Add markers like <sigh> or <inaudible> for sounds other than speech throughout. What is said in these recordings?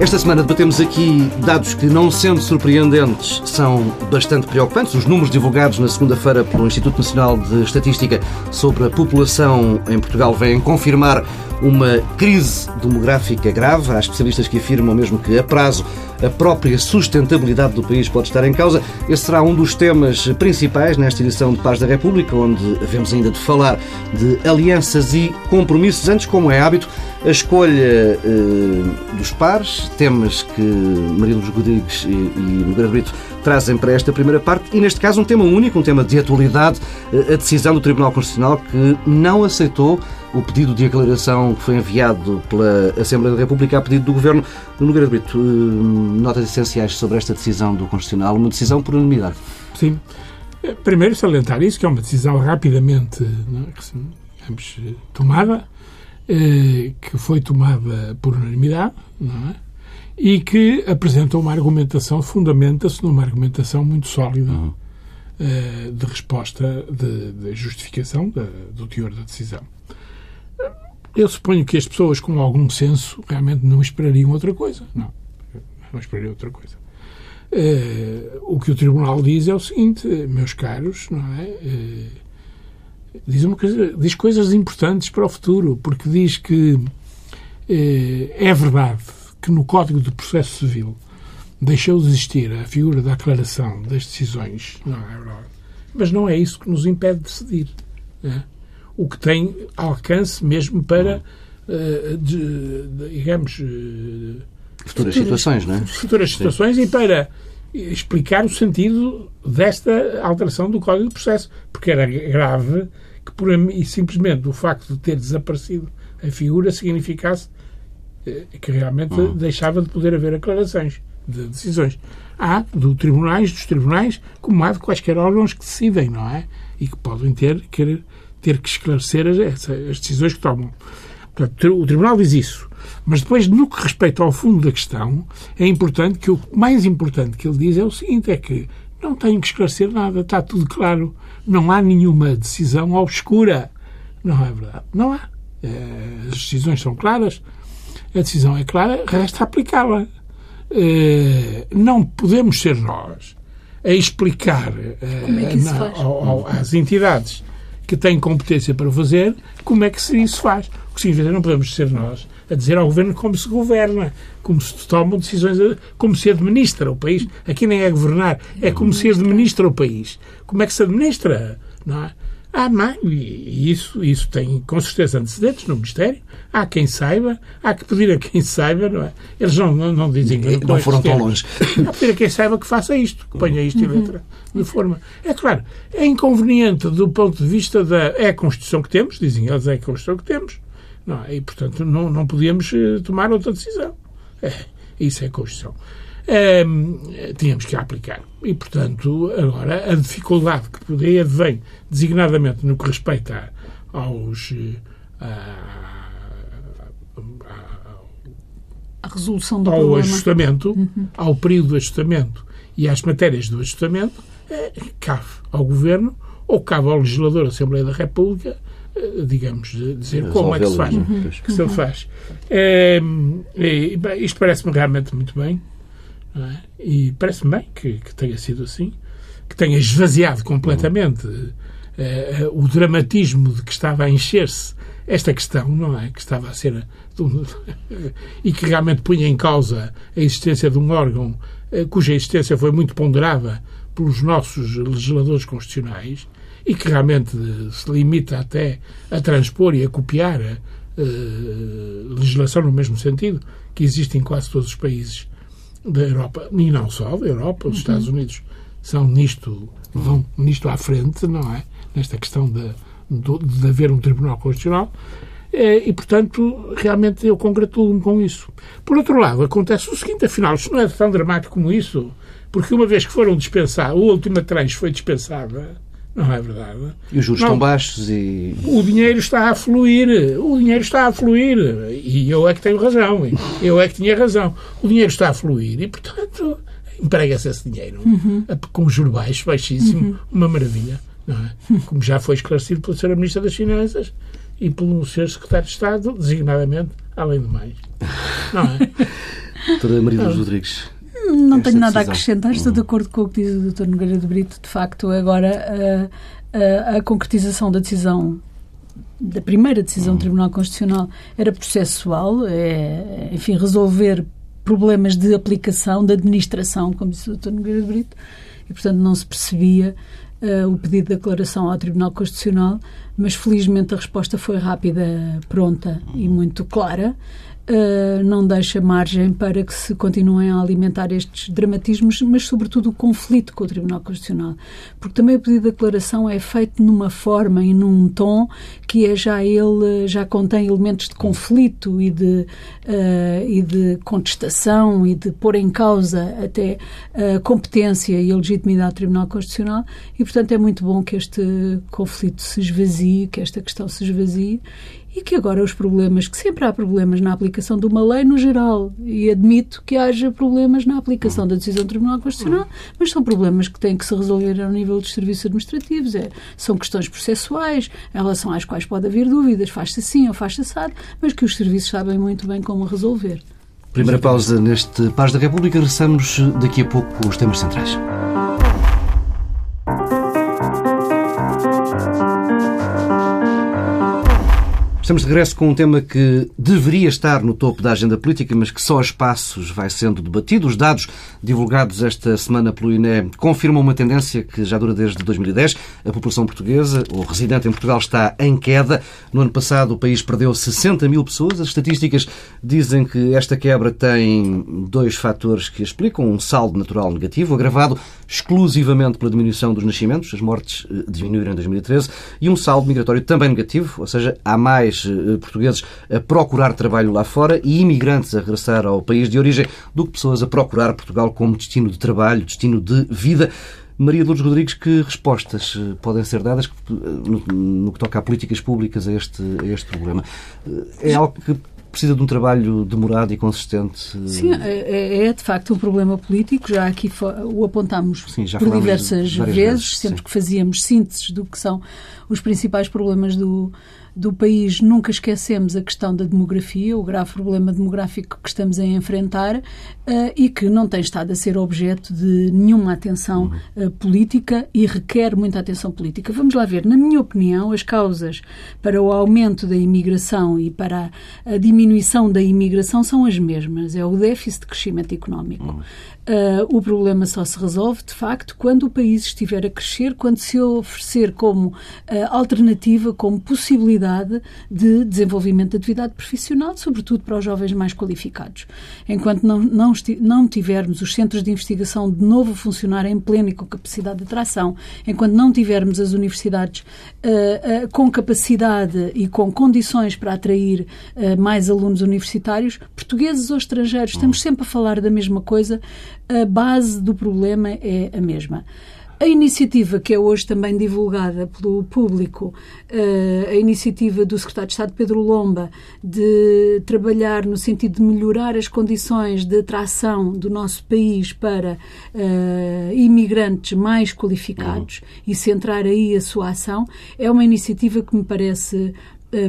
Esta semana debatemos aqui dados que, não sendo surpreendentes, são bastante preocupantes. Os números divulgados na segunda-feira pelo Instituto Nacional de Estatística sobre a população em Portugal vêm confirmar uma crise demográfica grave. Há especialistas que afirmam mesmo que, a prazo, a própria sustentabilidade do país pode estar em causa. Esse será um dos temas principais nesta edição de Paz da República, onde havemos ainda de falar de alianças e compromissos. Antes, como é hábito, a escolha eh, dos pares, temas que Maria Luz Rodrigues e, e Nogueira Brito trazem para esta primeira parte e, neste caso, um tema único, um tema de atualidade, eh, a decisão do Tribunal Constitucional que não aceitou o pedido de aclaração que foi enviado pela Assembleia da República a pedido do Governo. Nogueira Brito, eh, notas essenciais sobre esta decisão do Constitucional, uma decisão por unanimidade. Sim. Primeiro, salientar isso, que é uma decisão rapidamente é, tomada, eh, que foi tomada por unanimidade, não é? E que apresenta uma argumentação, fundamenta-se numa argumentação muito sólida uhum. Eh, de resposta, de, de justificação de, do teor da decisão. Eu suponho que as pessoas com algum senso realmente não esperariam outra coisa. Não, não esperariam outra coisa. Uh, o que o Tribunal diz é o seguinte, meus caros, não é? Uh, diz, uma coisa, diz coisas importantes para o futuro, porque diz que é verdade que no Código de Processo Civil deixou de existir a figura da aclaração das decisões, não é verdade? Mas não é isso que nos impede de decidir. É? O que tem alcance mesmo para, uh, de, de, digamos. Uh, futuras, futuras situações, não é? Futuras situações Sim. e para explicar o sentido desta alteração do Código de Processo, porque era grave que por, e simplesmente o facto de ter desaparecido a figura significasse que realmente uhum. deixava de poder haver aclarações de decisões. Há do tribunais, dos tribunais, como há de quaisquer órgãos que decidem, não é? E que podem ter, querer, ter que esclarecer as, as decisões que tomam. Portanto, o Tribunal diz isso. Mas depois, no que respeita ao fundo da questão, é importante que o mais importante que ele diz é o seguinte: é que não tenho que esclarecer nada, está tudo claro. Não há nenhuma decisão obscura. Não é verdade. Não há. Eh, as decisões são claras, a decisão é clara, resta aplicá-la. Eh, não podemos ser nós a explicar é na, às entidades que têm competência para fazer como é que isso se faz. O que significa não podemos ser nós a dizer ao governo como se governa, como se tomam decisões, como se administra o país. Aqui nem é governar, é como se administra o país. Como é que se administra? Não é? Há mais, e isso, isso tem com certeza antecedentes no Ministério. Há quem saiba, há que pedir a quem saiba, não é? Eles não, não, não dizem que não foram tão longe. Há que pedir a quem saiba que faça isto, que ponha isto em uhum. letra de forma. É claro, é inconveniente do ponto de vista da. É a Constituição que temos, dizem eles, é a Constituição que temos. Não, é? e, portanto, não, não podíamos eh, tomar outra decisão. É, isso é a Constituição. É, tínhamos que aplicar. E, portanto, agora a dificuldade que poderia vem designadamente no que respeita aos. A, a, a resolução do ao problema. ajustamento, uhum. ao período do ajustamento e às matérias do ajustamento, é, cabe ao Governo ou cabe ao legislador da Assembleia da República eh, digamos, dizer como é que se faz. Uhum. Que se faz. É, é, isto parece-me realmente muito bem. É? E parece-me bem que, que, tenha sido assim. Que tenha esvaziado completamente é, o dramatismo de que estava a encher-se esta questão, não é? Que estava a ser. <laughs> e que realmente punha em causa a existência de um órgão cuja existência foi muito ponderada pelos nossos legisladores constitucionais e que realmente se limita até a transpor e a copiar uh, legislação no mesmo sentido que existe em quase todos os países da Europa, e não só da Europa, os uhum. Estados Unidos são nisto, vão nisto à frente, não é? Nesta questão de, de, de haver um Tribunal Constitucional. Eh, e, portanto, realmente eu congratulo-me com isso. Por outro lado, acontece o seguinte, afinal, isto não é tão dramático como isso, porque uma vez que foram dispensados, a última tranche foi dispensada, não é verdade? E os juros não. estão baixos e. O dinheiro está a fluir. O dinheiro está a fluir. E eu é que tenho razão. Eu é que tinha razão. O dinheiro está a fluir e, portanto, emprega-se esse dinheiro uhum. com juros baixos, baixíssimo, uhum. uma maravilha. É? Como já foi esclarecido pela Sra. Ministra das Finanças e pelo Sr. Secretário de Estado, designadamente, além do mais. Não é? <laughs> Doutora Maria dos Rodrigues. Não tenho nada decisão. a acrescentar, estou de acordo com o que diz o Dr. Nogueira de Brito. De facto, agora a, a, a concretização da decisão da primeira decisão do Tribunal Constitucional era processual, é, enfim, resolver problemas de aplicação, de administração, como disse o Dr. Nogueira de Brito, e, portanto, não se percebia uh, o pedido de declaração ao Tribunal Constitucional, mas felizmente a resposta foi rápida, pronta e muito clara uh, não deixa margem para que se continuem a alimentar estes dramatismos, mas sobretudo o conflito com o Tribunal Constitucional. Porque também o pedido de declaração é feito numa forma e num tom que é já ele já contém elementos de conflito e de, uh, e de contestação e de pôr em causa até a competência e a legitimidade do Tribunal Constitucional e, portanto, é muito bom que este conflito se esvazie, que esta questão se esvazie e que agora os problemas, que sempre há problemas na aplicação de uma lei no geral, e admito que haja problemas na aplicação da decisão do Tribunal Constitucional, mas são problemas que têm que se resolver ao nível dos serviços administrativos, é, são questões processuais, em relação às quais pode haver dúvidas, faz-se assim ou faz-se assado, mas que os serviços sabem muito bem como resolver. Primeira pausa neste Paz da República, regressamos daqui a pouco com os temas centrais. Estamos de regresso com um tema que deveria estar no topo da agenda política, mas que só a espaços vai sendo debatido. Os dados divulgados esta semana pelo INE confirmam uma tendência que já dura desde 2010. A população portuguesa, ou residente em Portugal, está em queda. No ano passado, o país perdeu 60 mil pessoas. As estatísticas dizem que esta quebra tem dois fatores que explicam. Um saldo natural negativo, agravado exclusivamente pela diminuição dos nascimentos, as mortes eh, diminuíram em 2013, e um saldo migratório também negativo, ou seja, há mais eh, portugueses a procurar trabalho lá fora e imigrantes a regressar ao país de origem do que pessoas a procurar Portugal como destino de trabalho, destino de vida. Maria Lourdes Rodrigues, que respostas eh, podem ser dadas no, que toca a políticas públicas a este, a este problema? É algo que precisa de um trabalho demorado e consistente. Sim, é, é, é de facto um problema político. Já aqui o apontámos Sim, por diversas vezes, vezes, sempre sim. que fazíamos sínteses do que são os principais problemas do, do país, nunca esquecemos a questão da demografia, o grave problema demográfico que estamos a enfrentar uh, e que não tem estado a ser objeto de nenhuma atenção uh, política e requer muita atenção política. Vamos lá ver, na minha opinião, as causas para o aumento da imigração e para a, a diminuição da imigração são as mesmas. É o déficit de crescimento económico. Uh, o problema só se resolve, de facto, quando o país estiver a crescer, quando se oferecer como uh, alternativa, como possibilidade de desenvolvimento de atividade profissional, sobretudo para os jovens mais qualificados. Enquanto não, não, não tivermos os centros de investigação de novo a funcionar em pleno e com capacidade de atração, enquanto não tivermos as universidades uh, com capacidade e com condições para atrair mais alunos universitários, portugueses ou estrangeiros, estamos sempre a falar da mesma coisa a base do problema é a mesma. A iniciativa que é hoje também divulgada pelo público, eh, a iniciativa do Secretário de Estado Pedro Lomba de trabalhar no sentido de melhorar as condições de atração do nosso país para uh, imigrantes mais qualificados uhum. e centrar aí a sua ação, é uma iniciativa que me parece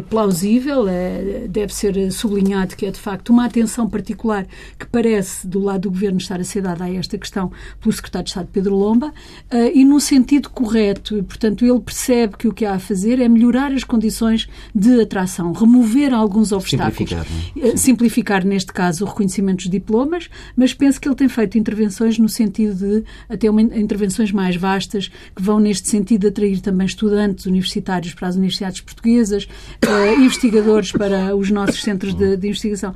plausível, é, deve ser sublinhado que é de facto uma atenção particular que parece do lado do Governo estar a ser dada a esta questão pelo Secretário de Estado Pedro Lomba eh, e num sentido correto. Portanto ele percebe que o que há a fazer é melhorar as condições de atração, remover alguns obstáculos, simplificar, simplificar neste caso o reconhecimento dos diplomas, mas penso que ele tem feito intervenções no sentido de até uma, intervenções mais vastas que vão neste sentido atrair também estudantes universitários para as universidades portuguesas investigadores para os nossos centros de, de investigação.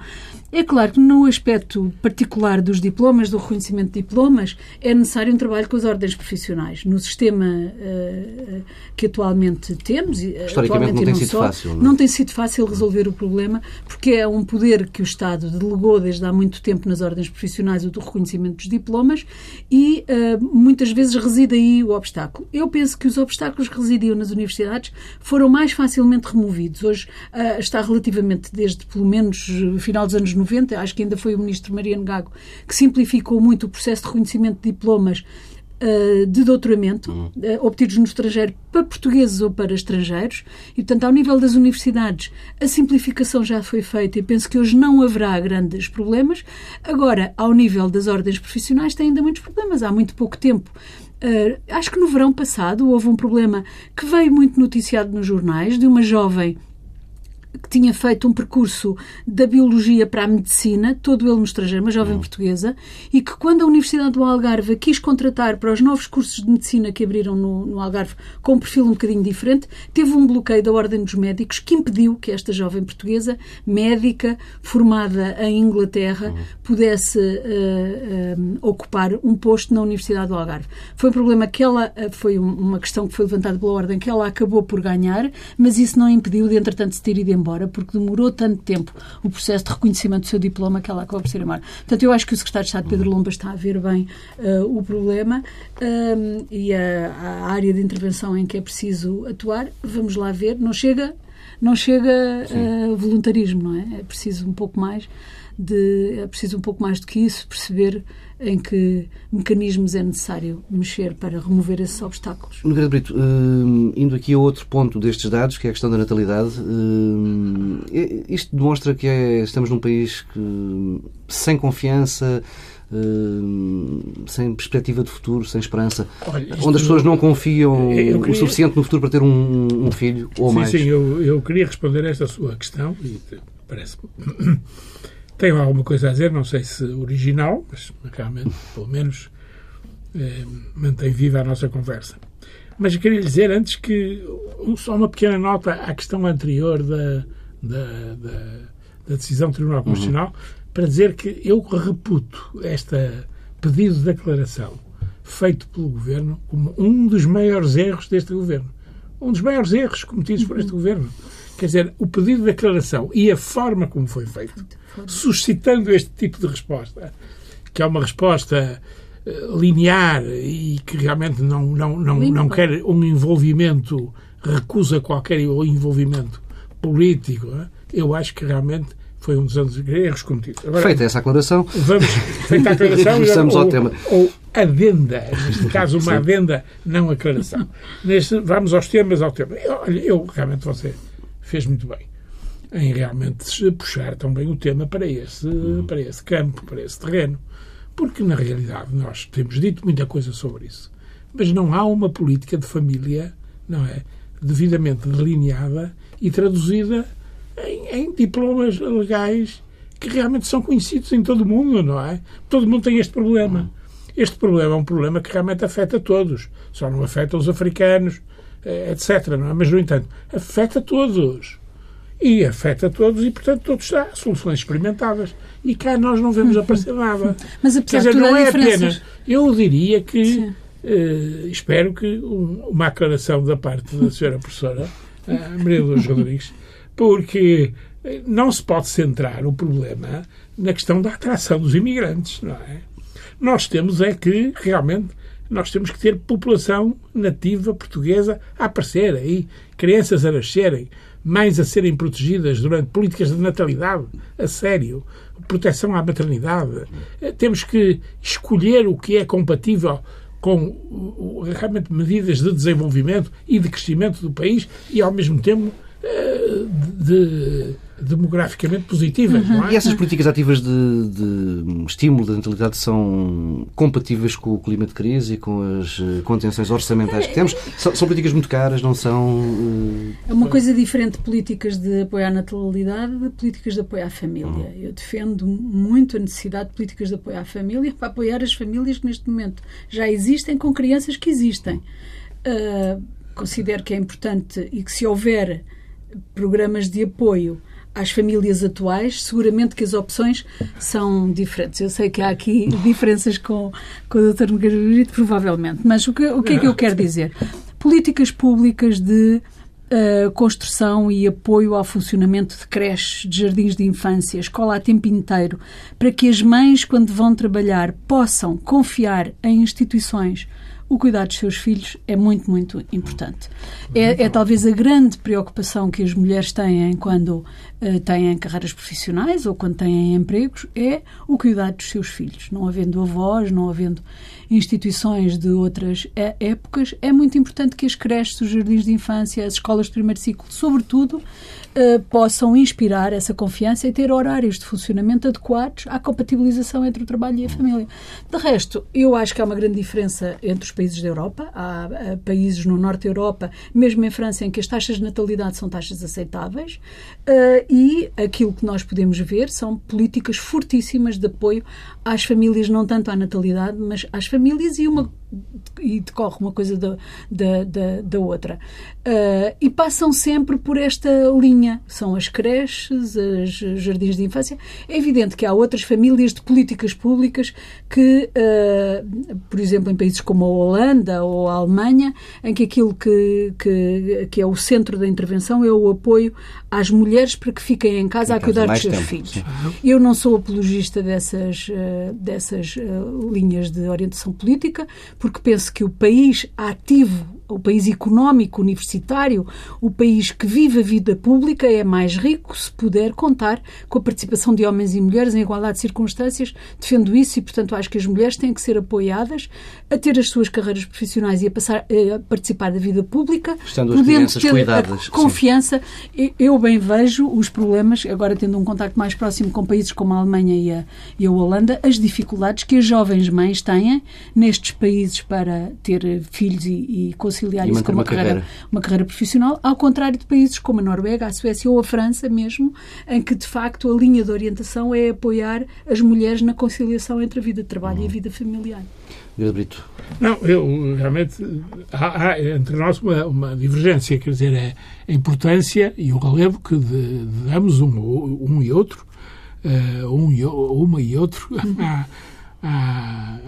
É claro que no aspecto particular dos diplomas, do reconhecimento de diplomas, é necessário um trabalho com as ordens profissionais. No sistema uh, que atualmente temos, historicamente não tem sido só, fácil. Não? É? não tem sido fácil resolver o problema, porque é um poder que o Estado delegou desde há muito tempo nas ordens profissionais o do reconhecimento dos diplomas e uh, muitas vezes reside aí o obstáculo. Eu penso que os obstáculos que residiam nas universidades foram mais facilmente removidos. Hoje uh, está relativamente, desde pelo menos final dos anos 90, acho que ainda foi o ministro Mariano Gago, que simplificou muito o processo de reconhecimento de diplomas uh, de doutoramento uhum. uh, obtidos no estrangeiro para portugueses ou para estrangeiros. E, portanto, ao nível das universidades, a simplificação já foi feita e penso que hoje não haverá grandes problemas. Agora, ao nível das ordens profissionais, tem ainda muitos problemas. Há muito pouco tempo Uh, acho que no verão passado houve um problema que veio muito noticiado nos jornais de uma jovem que tinha feito um percurso da biologia para a medicina, todo ele no estrangeiro, uma jovem uhum. portuguesa, e que quando a Universidade do Algarve quis contratar para os novos cursos de medicina que abriram no, no Algarve com um perfil um bocadinho diferente, teve um bloqueio da Ordem dos Médicos que impediu que esta jovem portuguesa, médica, formada em Inglaterra, uhum. pudesse uh, ocupar um posto na Universidade do Algarve. Foi um problema que ela, uh, foi uma questão que foi levantada pela Ordem que ela acabou por ganhar, mas isso não impediu de, entretanto, se ter ido embora porque demorou tanto tempo o processo de reconhecimento do seu diploma que ela acabou por ser embora. Portanto, eu acho que o secretário de Estado, Pedro Lomba, está a ver bem uh, o problema uh, e a, a, área de intervenção em que é preciso atuar. Vamos lá ver. Não chega, não chega uh, voluntarismo, não é? É preciso um pouco mais de é preciso um pouco mais do que isso perceber em que mecanismos é necessário mexer para remover esses obstáculos. Nogueira Brito, uh, indo aqui a outro ponto destes dados, que é a questão da natalidade, uh, isto demonstra que é, estamos num país que, sem confiança, Uh, sem perspectiva de futuro, sem esperança, Olha, onde as pessoas não confiam queria... o suficiente no futuro para ter um, um filho ou sim, mais. Sim, eu, eu queria responder a esta sua questão e parece-me tenho alguma coisa a dizer, não sei se original, mas realmente, pelo menos, eh, mantém viva a nossa conversa. Mas queria lhe dizer antes que só uma pequena nota à questão anterior da, da, da, da decisão do Tribunal Constitucional uhum. para dizer que eu reputo este pedido de declaração feito pelo Governo como um dos maiores erros deste Governo. Um dos maiores erros cometidos por este uhum. Governo. Quer dizer, o pedido de declaração e a forma como foi feito suscitando este tipo de resposta, que é uma resposta eh, linear e que realmente não, não, não, não quer um envolvimento, recusa qualquer envolvimento político, eu acho que realmente foi um dos anos erros cometidos. Agora, feita essa aclaração, vamos, feita a aclaração, regressamos <laughs> ao tema. Ou adenda, neste <laughs> caso uma adenda, não aclaração. Neste, vamos aos temas, ao tema. Eu, olha, eu realmente você fez muito bem em realmente puxar também o tema para esse, para esse campo, para esse terreno. Porque, na realidade, nós temos dito muita coisa sobre isso. Mas não há uma política de família, não é? Devidamente delineada e traduzida em, em diplomas legais que realmente são conhecidos em todo o mundo, não é? Todo mundo tem este problema. Este problema é um problema que realmente afeta todos. Só não afeta os africanos, eh, etc. Não é? Mas, no entanto, afeta todos e afeta todos e, portanto, todos há soluções experimentadas. E cá nós não vemos aparecer nada. <laughs> Mas apesar Quer dizer, não é apenas. Eu diria que uh, espero que um, uma aclaração da parte da senhora professora Maria Luz Rodrigues, porque eh, não se pode centrar o problema na questão da atração dos imigrantes, não é? Nós temos é que realmente nós temos que ter população nativa portuguesa a aparecer aí, crianças a nascerem, mães a serem protegidas durante políticas de natalidade, a sério, proteção à maternidade. Eh, temos que escolher o que é compatível com realmente medidas de desenvolvimento e de crescimento do país e, ao mesmo tempo, de demograficamente positivas. Uhum. É? E essas políticas ativas de, de, estímulo da natalidade são compatíveis com o clima de crise e com as contenções orçamentais que temos? São, são políticas muito caras, não são. Uh... É uma coisa diferente de políticas de apoio à natalidade de políticas de apoio à família. Uhum. Eu defendo muito a necessidade de políticas de apoio à família para apoiar as famílias que neste momento já existem com crianças que existem. Uh, considero que é importante e que se houver programas de apoio às famílias atuais, seguramente que as opções são diferentes. Eu sei que há aqui <laughs> diferenças com, com o Dr. Margarida, provavelmente, mas o que, o que é que eu quero dizer? Políticas públicas de uh, construção e apoio ao funcionamento de creches, de jardins de infância, escola a tempo inteiro, para que as mães, quando vão trabalhar, possam confiar em instituições o cuidar dos seus filhos é muito, muito importante. É, é talvez a grande preocupação que as mulheres têm quando uh, têm carreiras profissionais ou quando têm empregos, é o cuidar dos seus filhos. Não havendo avós, não havendo instituições de outras é, épocas, é muito importante que as creches, os jardins de infância, as escolas de primeiro ciclo, sobretudo, uh, possam inspirar essa confiança e ter horários de funcionamento adequados à compatibilização entre o trabalho e a família. De resto, eu acho que há uma grande diferença entre os países da Europa. Há uh, países no norte da Europa, mesmo em França, em que as taxas de natalidade são taxas aceitáveis uh, e aquilo que nós podemos ver são políticas fortíssimas de apoio às famílias, não tanto à natalidade, mas às famílias e uma e decorre uma coisa da, da, da, da outra. Uh, e passam sempre por esta linha. São as creches, os jardins de infância. É evidente que há outras famílias de políticas públicas que, uh, por exemplo, em países como a Holanda ou a Alemanha, em que aquilo que, que, que é o centro da intervenção é o apoio às mulheres para que fiquem em casa em a cuidar dos seus tempo. filhos. Eu não sou apologista dessas, uh, dessas linhas de orientação política, porque penso que o país ativo, o país económico, universitário, o país que vive a vida pública é mais rico se puder contar com a participação de homens e mulheres em igualdade de circunstâncias. Defendo isso e, portanto, acho que as mulheres têm que ser apoiadas a ter as suas carreiras profissionais e a, passar, a participar da vida pública, Estando podendo ter cuidadas, confiança. Sim. Eu bem vejo os problemas, agora tendo um contacto mais próximo com países como a Alemanha e a, e a Holanda, as dificuldades que as jovens mães têm nestes países para ter filhos e, e conciliar e isso com uma, uma carreira, carreira, uma carreira profissional, ao contrário de países como a Noruega, a Suécia ou a França mesmo, em que de facto a linha de orientação é apoiar as mulheres na conciliação entre a vida de trabalho uhum. e a vida familiar. Brito. Não, eu realmente há, há entre nós uma, uma, divergência, quer dizer, é a importância e o relevo que de, de damos um, um e outro, uh, um e, uma e outro, <laughs> uhum.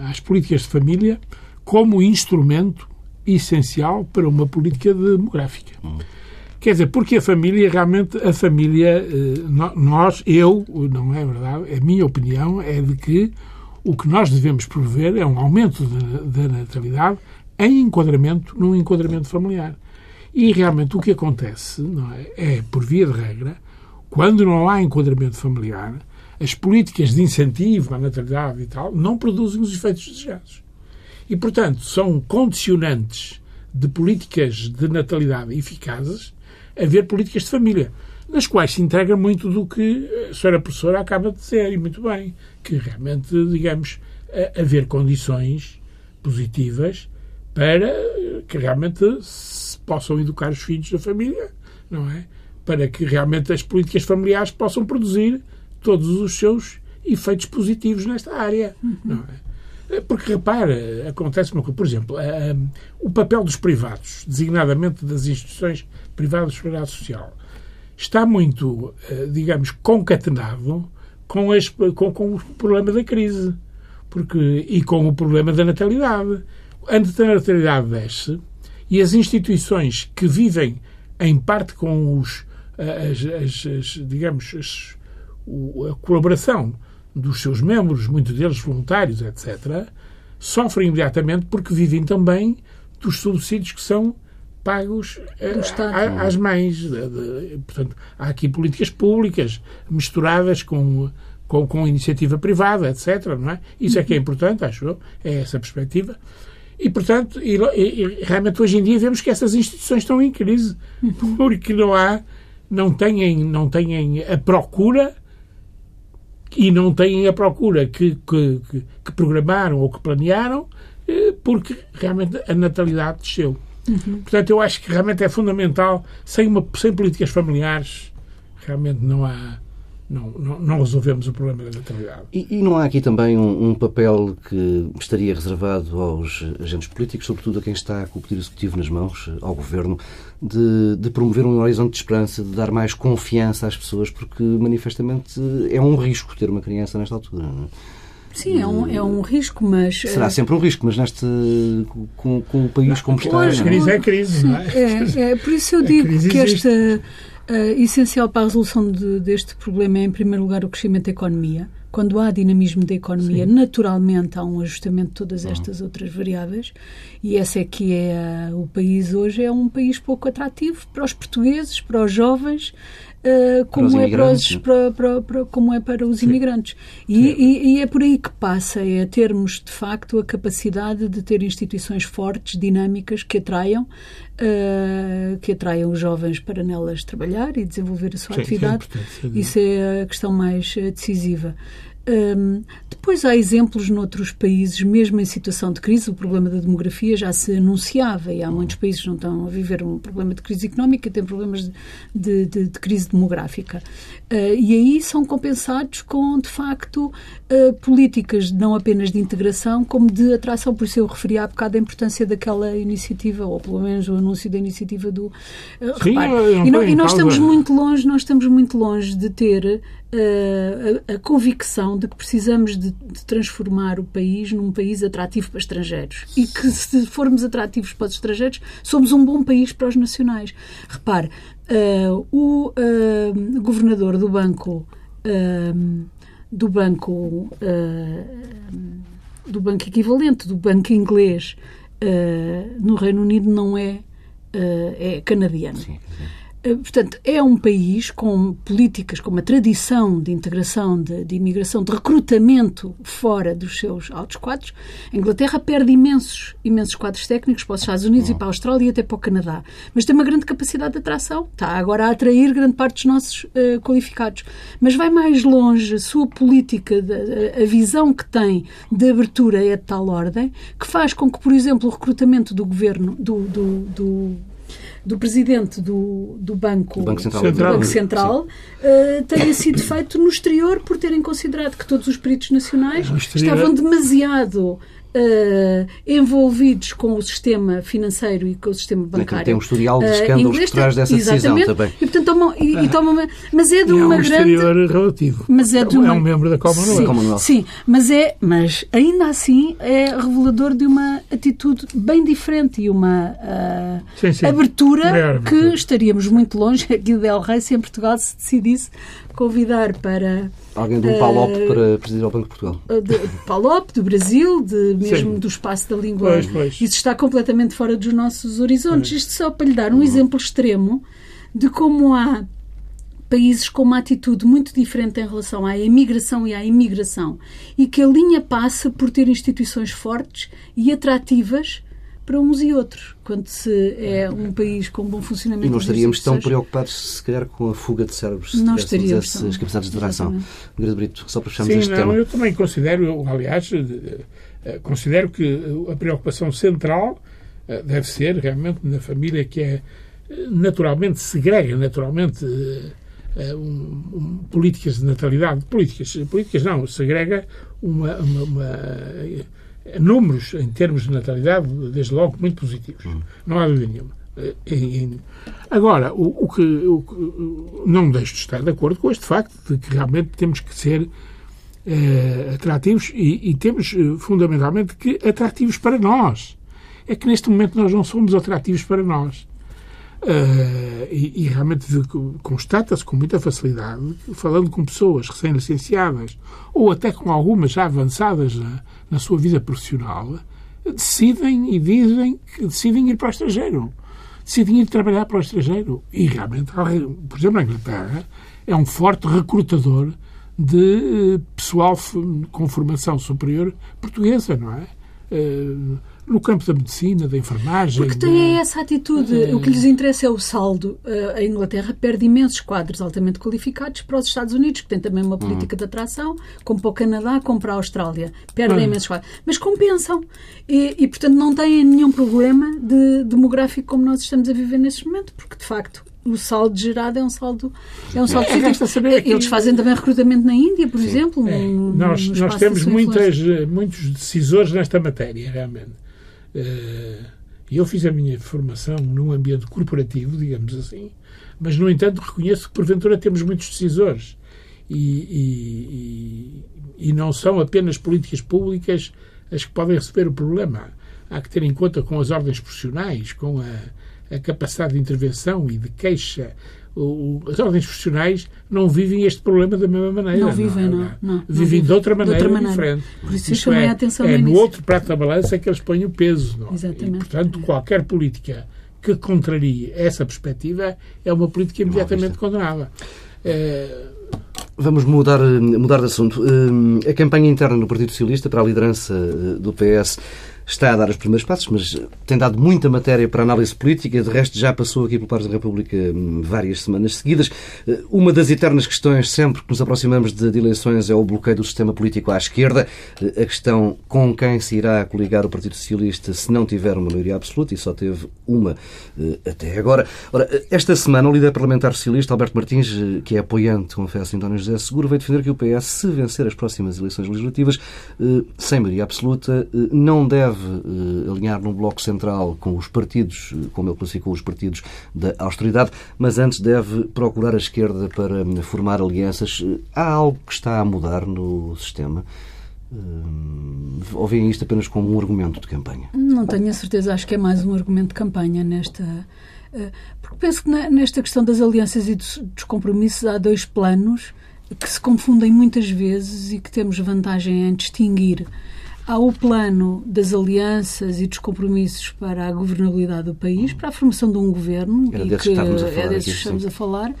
às políticas de família como instrumento essencial para uma política demográfica. Uhum. Quer dizer, porque a família, realmente, a família, eh, nós, eu, não é verdade, a minha opinião é de que o que nós devemos promover é um aumento da natalidade em enquadramento, num enquadramento familiar. E realmente o que acontece é, é, por via de regra, quando não há enquadramento familiar, as políticas de incentivo à natalidade e tal não produzem os efeitos desejados. E, portanto, são condicionantes de políticas de natalidade eficazes haver políticas de família, nas quais se integra muito do que a senhora professora acaba de dizer, e muito bem, que realmente, digamos, haver condições positivas para que realmente se possam educar os filhos da família, não é? Para que realmente as políticas familiares possam produzir todos os seus efeitos positivos nesta área, não é? Porque, repara, acontece uma coisa. Por exemplo, o papel dos privados, designadamente das instituições privadas de seguridade social, está muito, eh, digamos, concatenado com, com, com o problema da crise porque, e com o problema da natalidade. A natalidade desce e as instituições que vivem em parte com os, as, as, as digamos, as, a colaboração dos seus membros, muitos deles voluntários, etc., sofrem imediatamente porque vivem também dos subsídios que são pagos eh, às mães. Portanto, há aqui políticas públicas misturadas com, com, com iniciativa privada, etc. Não é? Isso é que é importante, acho eu, é essa perspectiva. E, portanto, e, e, realmente hoje em dia vemos que essas instituições estão em crise, porque não há, não têm, não têm a procura e não têm a procura que, que, que programaram ou que planearam, eh, porque realmente a natalidade desceu. Uhum. Portanto, eu acho que realmente é fundamental, sem, uma, sem políticas familiares, realmente não há. Não, não, não resolvemos o problema da natalidade. E, e não há aqui também um, um, papel que estaria reservado aos agentes políticos, sobretudo a quem está com o poder executivo nas mãos, ao governo, de, de, promover um horizonte de esperança, de dar mais confiança às pessoas, porque manifestamente é um risco ter uma criança nesta altura. Não é? Sim, é um, é um risco, mas. Será eh, sempre um risco, mas neste. com, com o país como está. A crise é crise, não é? é? é? Por isso eu digo que esta. Uh, essencial para a resolução de, deste problema é, em primeiro lugar, o crescimento da economia quando há dinamismo da economia, Sim. naturalmente há um ajustamento de todas uhum. estas outras variáveis e essa é que é o país hoje é um país pouco atrativo para os portugueses, para os jovens, Uh, como, é para os, para, para, para, como é para os Sim. imigrantes. E, e, e, é por aí que passa, é termos, de facto, a capacidade de ter instituições fortes, dinâmicas, que atraiam, uh, que atraiam os jovens para nelas trabalhar e desenvolver a sua Sim, atividade. É Isso é a questão mais eh, decisiva. Um, depois há exemplos noutros países, mesmo em situação de crise, o problema da demografia já se anunciava e há muitos países que não estão a viver um problema de crise económica, têm problemas de, de, de, de crise demográfica. Uh, e aí são compensados com, de facto, uh, políticas não apenas de integração, como de atração. Por isso eu referi há bocado a importância daquela iniciativa, ou pelo menos o anúncio da iniciativa do. Uh, Sim, repare, e, não, e nós estamos muito longe, nós estamos muito longe de ter a, a, convicção de que precisamos de, de, transformar o país num país atrativo para estrangeiros e que se formos atrativos para os estrangeiros somos um bom país para os nacionais. Repare, uh, o uh, governador do banco uh, do banco do banco equivalente do banco inglês no Reino Unido não é é canadiano. Sim, sim. Eh, portanto, é um país com políticas, com uma tradição de integração, de, de imigração, de recrutamento fora dos seus altos quadros. A Inglaterra perde imensos, imensos quadros técnicos para os Estados Unidos e para a Austrália e até para o Canadá. Mas tem uma grande capacidade de atração. Está agora a atrair grande parte dos nossos uh, qualificados. Mas vai mais longe. A sua política, de, a visão que tem de abertura é de tal ordem que faz com que, por exemplo, o recrutamento do governo, do, do, do do presidente do, do Banco, Banco Central, Central, Banco Central uh, tenha sido feito no exterior por terem considerado que todos os peritos nacionais estavam demasiado uh, envolvidos com o sistema financeiro e com o sistema bancário. Tem um historial de eh, escândalos uh, por trás dessa decisão também. E, portanto, tomam, e, e tomam, mas é de uma é um grande... relativo. Mas é, de uma... é um membro da Commonwealth. Sim, Commonwealth. sim, mas, é, mas ainda assim é revelador de uma atitude bem diferente e uma uh, sim, sim. abertura que estaríamos muito longe <laughs> aqui do Del Rey se em Portugal se decidisse convidar para Alguém de um PALOP uh, para presidir o Banco de Portugal. Eh, de, de PALOP, do Brasil, de, mesmo Sim. do espaço da língua. Pois, pois. Isso está completamente fora dos nossos horizontes. Pois. Isto só para lhe dar um uhum. exemplo extremo de como há países com uma atitude muito diferente em relação à imigração e à imigração e que a linha passa por ter instituições fortes e atrativas para uns e outros, quando se é um país com bom funcionamento. E não estaríamos tão preocupados, se calhar, com a fuga de cérebros, se não estaríamos essas tão... capacidades de interação. Grande Brito, só para fecharmos Sim, este não, tema. Eu também considero, aliás, eh, considero que a preocupação central eh, deve ser realmente na família que é eh, naturalmente segrega, naturalmente um, um, políticas de natalidade, políticas, políticas não, segrega uma, uma, uma números em termos de natalidade, desde logo, muito positivos. Hum. Não há dúvida nenhuma. Eh, agora, o, o, que, o, que, não deixo de estar de acordo com este facto de que realmente temos que ser eh, atrativos e, e, temos eh, fundamentalmente que atrativos para nós. É que neste momento nós não somos atrativos para nós. Uh, e, e, realmente constata-se com muita facilidade, falando com pessoas recém-licenciadas ou até com algumas já avançadas na, na, sua vida profissional, decidem e dizem que decidem ir para o estrangeiro. Decidem ir trabalhar para o estrangeiro. E realmente, por exemplo, a Inglaterra é um forte recrutador de eh, pessoal com formação superior portuguesa, não é? No campo da medicina, da enfermagem. Porque têm essa atitude. É... O que lhes interessa é o saldo. Eh, a Inglaterra perde imensos quadros altamente qualificados para os Estados Unidos, que tem também uma política hum. de atração, como para o Canadá, como para a Austrália. Perdem hum. imensos quadros. Mas compensam. E, e, portanto, não têm nenhum problema de demográfico como nós estamos a viver neste momento, porque, de facto, o saldo gerado é um saldo é um saldo é, é Eles fazem também recrutamento na Índia, por Sim. exemplo. É. No, nós, nós temos muitas, muitos decisores nesta matéria, realmente. Eh, eu fiz a minha formação num ambiente corporativo, digamos assim, mas, no entanto, reconheço que, porventura, temos muitos decisores. E, e, e, não são apenas políticas públicas as que podem receber o problema. Há que ter em conta com as ordens profissionais, com a, a capacidade de intervenção e de queixa o, as ordens profissionais não vivem este problema da mesma maneira. Não vivem, não. não, não vivem de outra maneira, de outra maneira. diferente. Por isso, isso é, a atenção é no outro prato da balança que eles põem o peso. Não? Exatamente. E, portanto, qualquer política que contrarie essa perspectiva é uma política imediatamente condenável. É... Vamos mudar, mudar de assunto. A campanha interna do Partido Socialista para a liderança do PS está a dar os primeiros passos, mas tem dado muita matéria para análise política. De resto, já passou aqui pelo Pares da República hum, várias semanas seguidas. Eh, uma das eternas questões, sempre que nos aproximamos de eleições, é o bloqueio do sistema político à esquerda. Eh, a questão com quem se irá coligar o Partido Socialista se não tiver uma maioria absoluta, e só teve uma eh, até agora. Ora, esta semana, o líder parlamentar socialista, Alberto Martins, que é apoiante, confesso, de António José Seguro, veio defender que o PS, se vencer as próximas eleições legislativas, sem maioria absoluta, não deve deve uh, alinhar num bloco central com os partidos, eh, como ele classificou os partidos da austeridade, mas antes deve procurar a esquerda para hum, formar alianças. Eh, há algo que está a mudar no sistema? Ou veem isto apenas como um argumento de campanha? Não tenho a certeza, acho que é mais um argumento de campanha nesta. Porque penso que nesta questão das alianças e dos compromissos há dois planos que se confundem muitas vezes e que temos vantagem em distinguir Há o plano das alianças e dos compromissos para a governabilidade do país, para a formação de um governo, Era e que, que é desses que estamos a falar,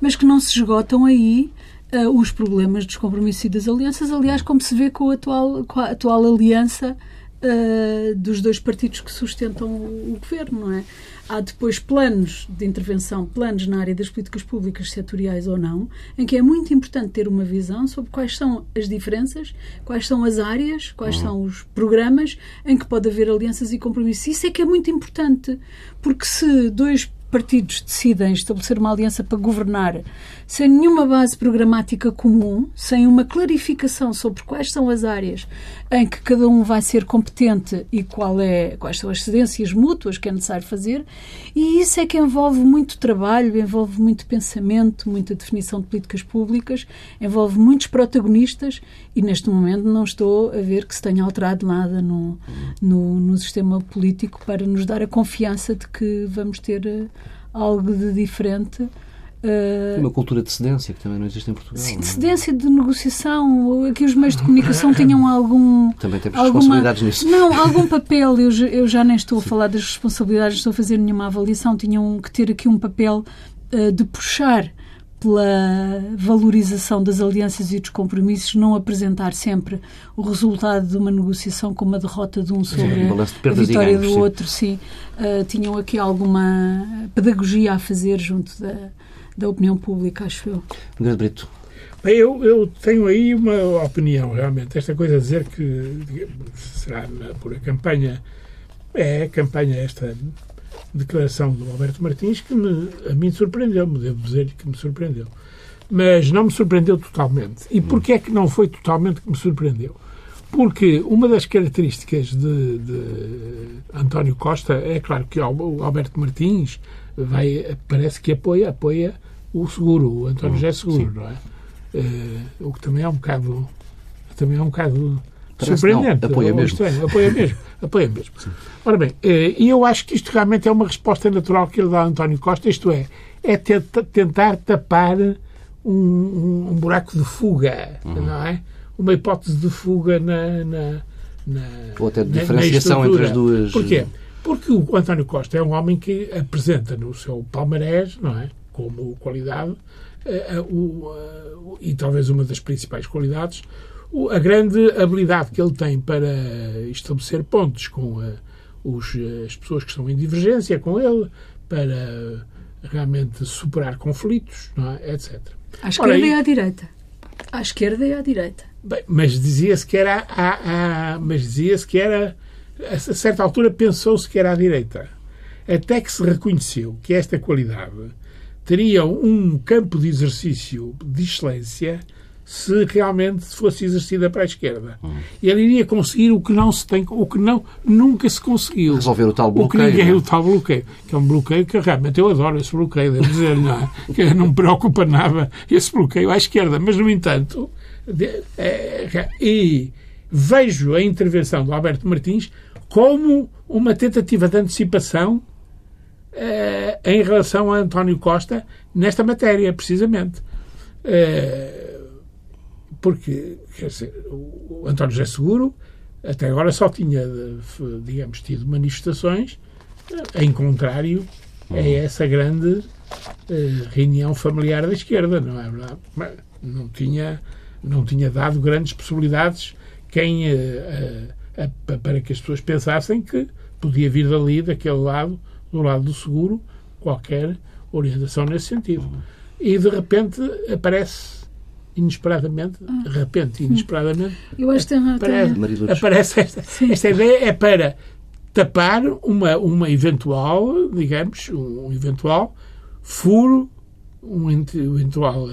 mas que não se esgotam aí uh, os problemas dos compromissos e das alianças, aliás, como se vê com a atual, com a atual aliança uh, dos dois partidos que sustentam o, o governo, não é? Há depois planos de intervenção, planos na área das políticas públicas setoriais ou não, em que é muito importante ter uma visão sobre quais são as diferenças, quais são as áreas, quais uhum. são os programas em que pode haver alianças e compromissos. Isso é que é muito importante, porque se dois partidos decidem estabelecer uma aliança para governar sem nenhuma base programática comum, sem uma clarificação sobre quais são as áreas em que cada um vai ser competente e qual é, quais são as cedências mútuas que é necessário fazer, e isso é que envolve muito trabalho, envolve muito pensamento, muita definição de políticas públicas, envolve muitos protagonistas e neste momento não estou a ver que se tenha alterado nada no, no, no sistema político para nos dar a confiança de que vamos ter eh, algo de diferente Uh, uma cultura de cedência que também não existe em Portugal. Sim, de é? cedência, de negociação. Aqui os meios de comunicação tinham algum. Também temos alguma, responsabilidades nisso. Não, algum papel. Eu, eu já nem estou a falar das responsabilidades, estou a fazer nenhuma avaliação. Tinham que ter aqui um papel uh, de puxar pela valorização das alianças e dos compromissos, não apresentar sempre o resultado de uma negociação como a derrota de um sobre a vitória ganhos, do sim. outro. Sim, uh, tinham aqui alguma pedagogia a fazer junto da da opinião pública, acho eu. Grande Brito. Bem, eu, eu tenho aí uma opinião, realmente. Esta coisa de dizer que será por a campanha, é a campanha, esta declaração do Alberto Martins, que me, a mim surpreendeu-me, devo dizer que me surpreendeu. Mas não me surpreendeu totalmente. E porquê é que não foi totalmente que me surpreendeu? Porque uma das características de, de António Costa é, claro, que o Alberto Martins vai, parece que apoia, apoia o seguro, o António José Seguro, não é? Uh, o que também é um bocado também é um bocado Parece surpreendente. Não, apoia mesmo. Estranho, <laughs> apoia mesmo. apoia mesmo. Ora bem, uh, e eu acho que isto realmente é uma resposta natural que ele dá a António Costa, isto é, é tentar tapar um, um, um buraco de fuga, uhum. não é? Uma hipótese de fuga na, na, na Ou até de diferenciação entre as duas. Porquê? Porque o António Costa é um homem que apresenta no seu palmarés, não é? Como qualidade, uh, uh, uh, e talvez uma das principais qualidades, a grande habilidade que ele tem para estabelecer pontos com os, as pessoas que estão em divergência com ele, para realmente superar conflitos, é? etc. À esquerda Ora, e à direita. À esquerda e à direita. Bem, mas dizia-se que era, a, a, mas dizia-se que era a certa altura pensou-se que era à direita. Até que se reconheceu que esta qualidade teria um campo de exercício de excelência se realmente fosse exercida para a esquerda. Hum. Ele iria conseguir o que não se tem, o que não nunca se conseguiu. Resolver o tal bloqueio. O que ninguém, é? o tal bloqueio, que é um bloqueio que realmente eu adoro esse bloqueio, devo dizer, não é? <laughs> que não me preocupa nada esse bloqueio à esquerda, mas no entanto, de, é, e vejo a intervenção do Alberto Martins como uma tentativa de antecipação uh, em relação a António Costa nesta matéria, precisamente. Uh, porque, quer dizer, o António José Seguro até agora só tinha, digamos, tido manifestações em contrário a essa grande uh, reunião familiar da esquerda, não é verdade? Mas não tinha, não tinha dado grandes possibilidades quem, uh, uh, para que as pessoas pensassem que podia vir dali, daquele lado, do lado do seguro, qualquer orientação nesse sentido. E de repente aparece inesperadamente, de repente, inesperadamente, Eu acho que aparece, aparece esta, esta ideia é para tapar uma, uma eventual, digamos, um eventual furo, um eventual,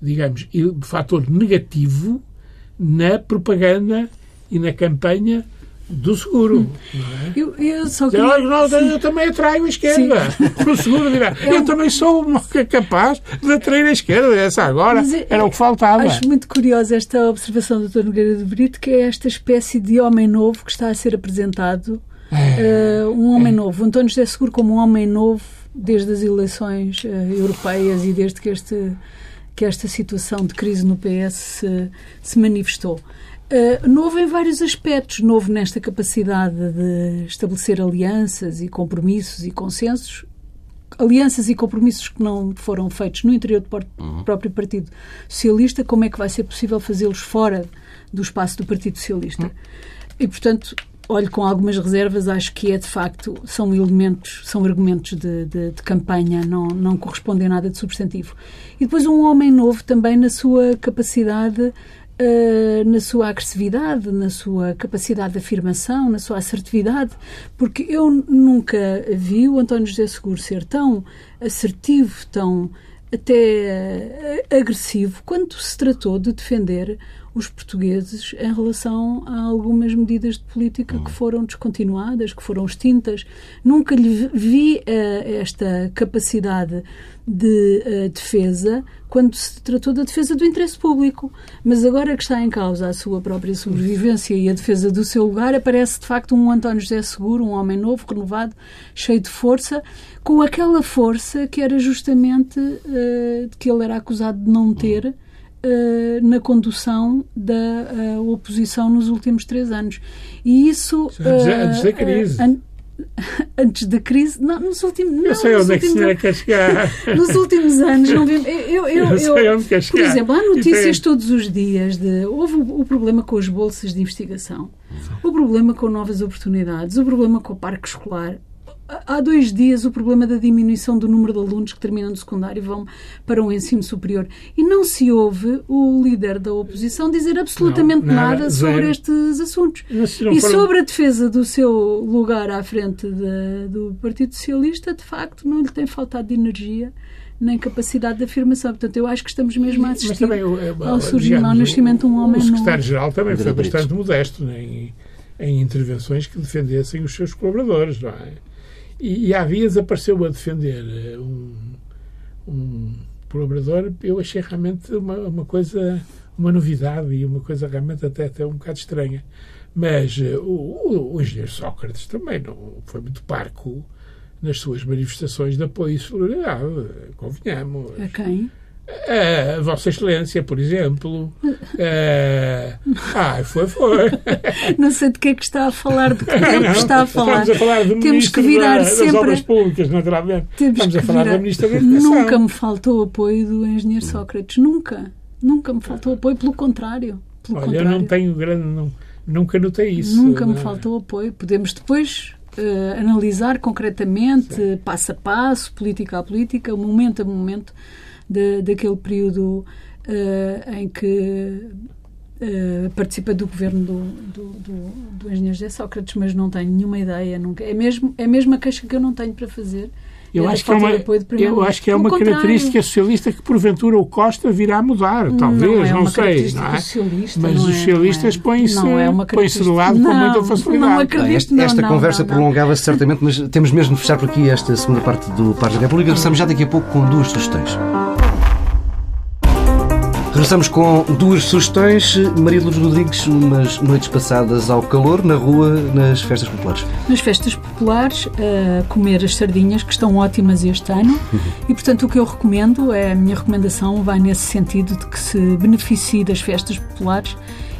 digamos, fator negativo na propaganda e na campanha do seguro. Hum. É? eu, eu, só queria... não, eu também atraio a esquerda. <laughs> O seguro dirá, eu, eu também sou capaz de atrair a esquerda. Essa agora era o que faltava. Acho muito curiosa esta observação do Dr. Nogueira de Brito, que é esta espécie de homem novo que está a ser apresentado. É, uh, um homem é. novo. António José Seguro como um homem novo desde as eleições uh, europeias e desde que, este, que esta situação de crise no PS se, se manifestou. Uh, novo em vários aspectos, novo nesta capacidade de estabelecer alianças e compromissos e consensos, alianças e compromissos que não foram feitos no interior do uhum. próprio Partido Socialista, como é que vai ser possível fazê-los fora do espaço do Partido Socialista? Uhum. E, portanto, olho com algumas reservas, acho que é de facto, são elementos, são argumentos de, de, de, campanha, não, não correspondem a nada de substantivo. E depois um homem novo também na sua capacidade Uh, na sua agressividade, na sua capacidade de afirmação, na sua assertividade, porque eu nunca vi o António José Seguro ser tão assertivo, tão até uh, agressivo, quando se tratou de defender os portugueses em relação a algumas medidas de política que foram descontinuadas, que foram extintas. Nunca lhe vi uh, esta capacidade de uh, defesa quando se tratou da defesa do interesse público. Mas agora que está em causa a sua própria sobrevivência e a defesa do seu lugar, aparece de facto um António José Seguro, um homem novo, renovado, cheio de força, com aquela força que era justamente uh, que ele era acusado de não ter Uh, na condução da uh, oposição nos últimos três anos. E isso. Antes, da crise. An <laughs> antes da crise, não, nos últimos não, Eu sei onde é que a senhora quer chegar. Nos últimos anos não vimos. Eu, eu, eu, sei onde quer chegar. Por exemplo, há notícias todos os dias de. Houve o, o problema com as bolsas de investigação, o problema com novas oportunidades, o problema com o parque escolar há dois dias o problema da diminuição do número de alunos que terminam do secundário e vão para o ensino superior. E não se ouve o líder da oposição dizer absolutamente não, nada, nada sobre estes assuntos. E sobre a defesa do seu lugar à frente de, do Partido Socialista, de facto, não lhe tem faltado de energia nem capacidade de afirmação. Portanto, eu acho que estamos mesmo a assistir também, ao surgimento, ao nascimento de um homem O secretário-geral também foi bastante modesto né, em, em intervenções que defendessem os seus colaboradores, não é? E, e há dias apareceu a defender eh, um, um colaborador, eu achei realmente uma, uma coisa, uma novidade e uma coisa realmente até, até um bocado estranha. Mas uh, o, o, engenheiro Sócrates também não foi muito parco nas suas manifestações de apoio e solidariedade, convenhamos. A quem? Uh, Vossa Excelência, por exemplo. Uh, ah, foi, foi. <laughs> Não sei de que é que está a falar, de que é que <laughs> está a falar. Estamos a falar do Temos que virar da, sempre... das Obras Públicas, naturalmente. Temos Estamos a falar virar... da Ministra da Educação. Nunca me faltou apoio do engenheiro Sócrates. Nunca. Nunca me faltou apoio, pelo contrário. Pelo Olha, contrário. eu não tenho grande. Não, nunca notei isso. Nunca me é? faltou apoio. Podemos depois uh, analisar concretamente, Sim. passo a passo, política a política, momento a momento de, daquele período uh, em que uh, participa do governo do, do, do, do engenheiro José Sócrates, mas não tenho nenhuma ideia. Nunca. É, mesmo, é mesmo a queixa que eu não tenho para fazer. Eu acho, que é uma, eu acho que é uma característica socialista que porventura o Costa virá a mudar, talvez, não, é não sei. Não é? Mas os é, socialistas é, põem-se é põem do lado com muita facilidade. Não acredito, esta, esta conversa prolongava-se certamente, mas temos mesmo de fechar por aqui esta segunda parte do Par da República. Regressamos já daqui a pouco com duas sugestões. Regressamos com duas sugestões. Maria de Luz Rodrigues, umas noites passadas ao calor, na rua, nas festas populares. Nas festas populares, uh, comer as sardinhas, que estão ótimas este ano. Uhum. E, portanto, o que eu recomendo, é, a minha recomendação vai nesse sentido de que se beneficie das festas populares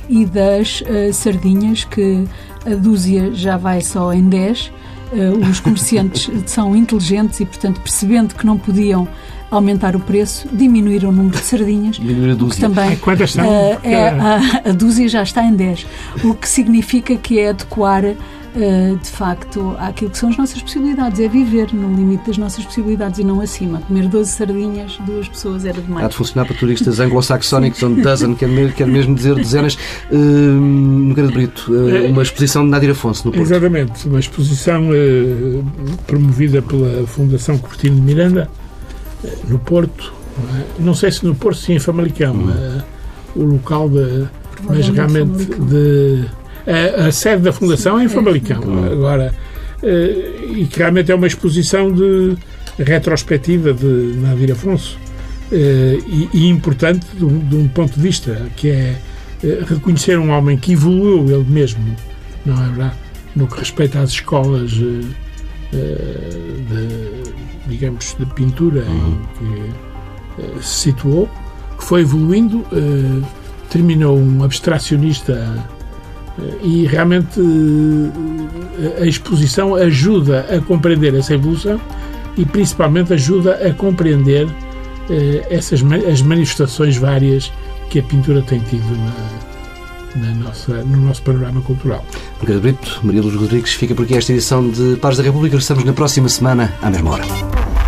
e das uh, sardinhas, que a dúzia já vai só em 10. Uh, os comerciantes <laughs> são inteligentes e, portanto, percebendo que não podiam aumentar o preço, diminuir o número de sardinhas. Diminuir a dúzia. também, Quantas são? Uh, é, a, a, dúzia já está em 10, o que significa que é adequar Uh, de facto, àquilo que são as nossas possibilidades. É viver no limite das nossas possibilidades e não acima. Comer 12 sardinhas, duas pessoas era demais. Há de funcionar para turistas anglo-saxónicos, onde dozen quer, quer mesmo dizer dezenas. Uh, Nogueira de Brito, uh, uma exposição de Nadir Afonso no Porto. Exatamente, uma exposição uh, promovida pela Fundação Cortino de Miranda no Porto, não sei se no Porto, sim em Famalicão, uhum. o local de, mas realmente de, a, a, sede da Fundação é em Famalicão. Uhum. Agora, eh, e que realmente é uma exposição de retrospectiva de Nadir Afonso eh, e, e importante de um, de um, ponto de vista, que é eh, reconhecer um homem que evoluiu ele mesmo, não é verdade? No que respeita às escolas de, digamos, de pintura uhum. que uh, se situou, que foi evoluindo, uh, terminou um abstracionista uh, e realmente a exposição ajuda a compreender essa evolução e principalmente ajuda a compreender essas as manifestações várias que a pintura tem tido na, na nossa, no nosso panorama cultural. Obrigado, Brito. Maria Luz Rodrigues fica por aqui esta edição de Paz da República. Estamos na próxima semana, à mesma hora.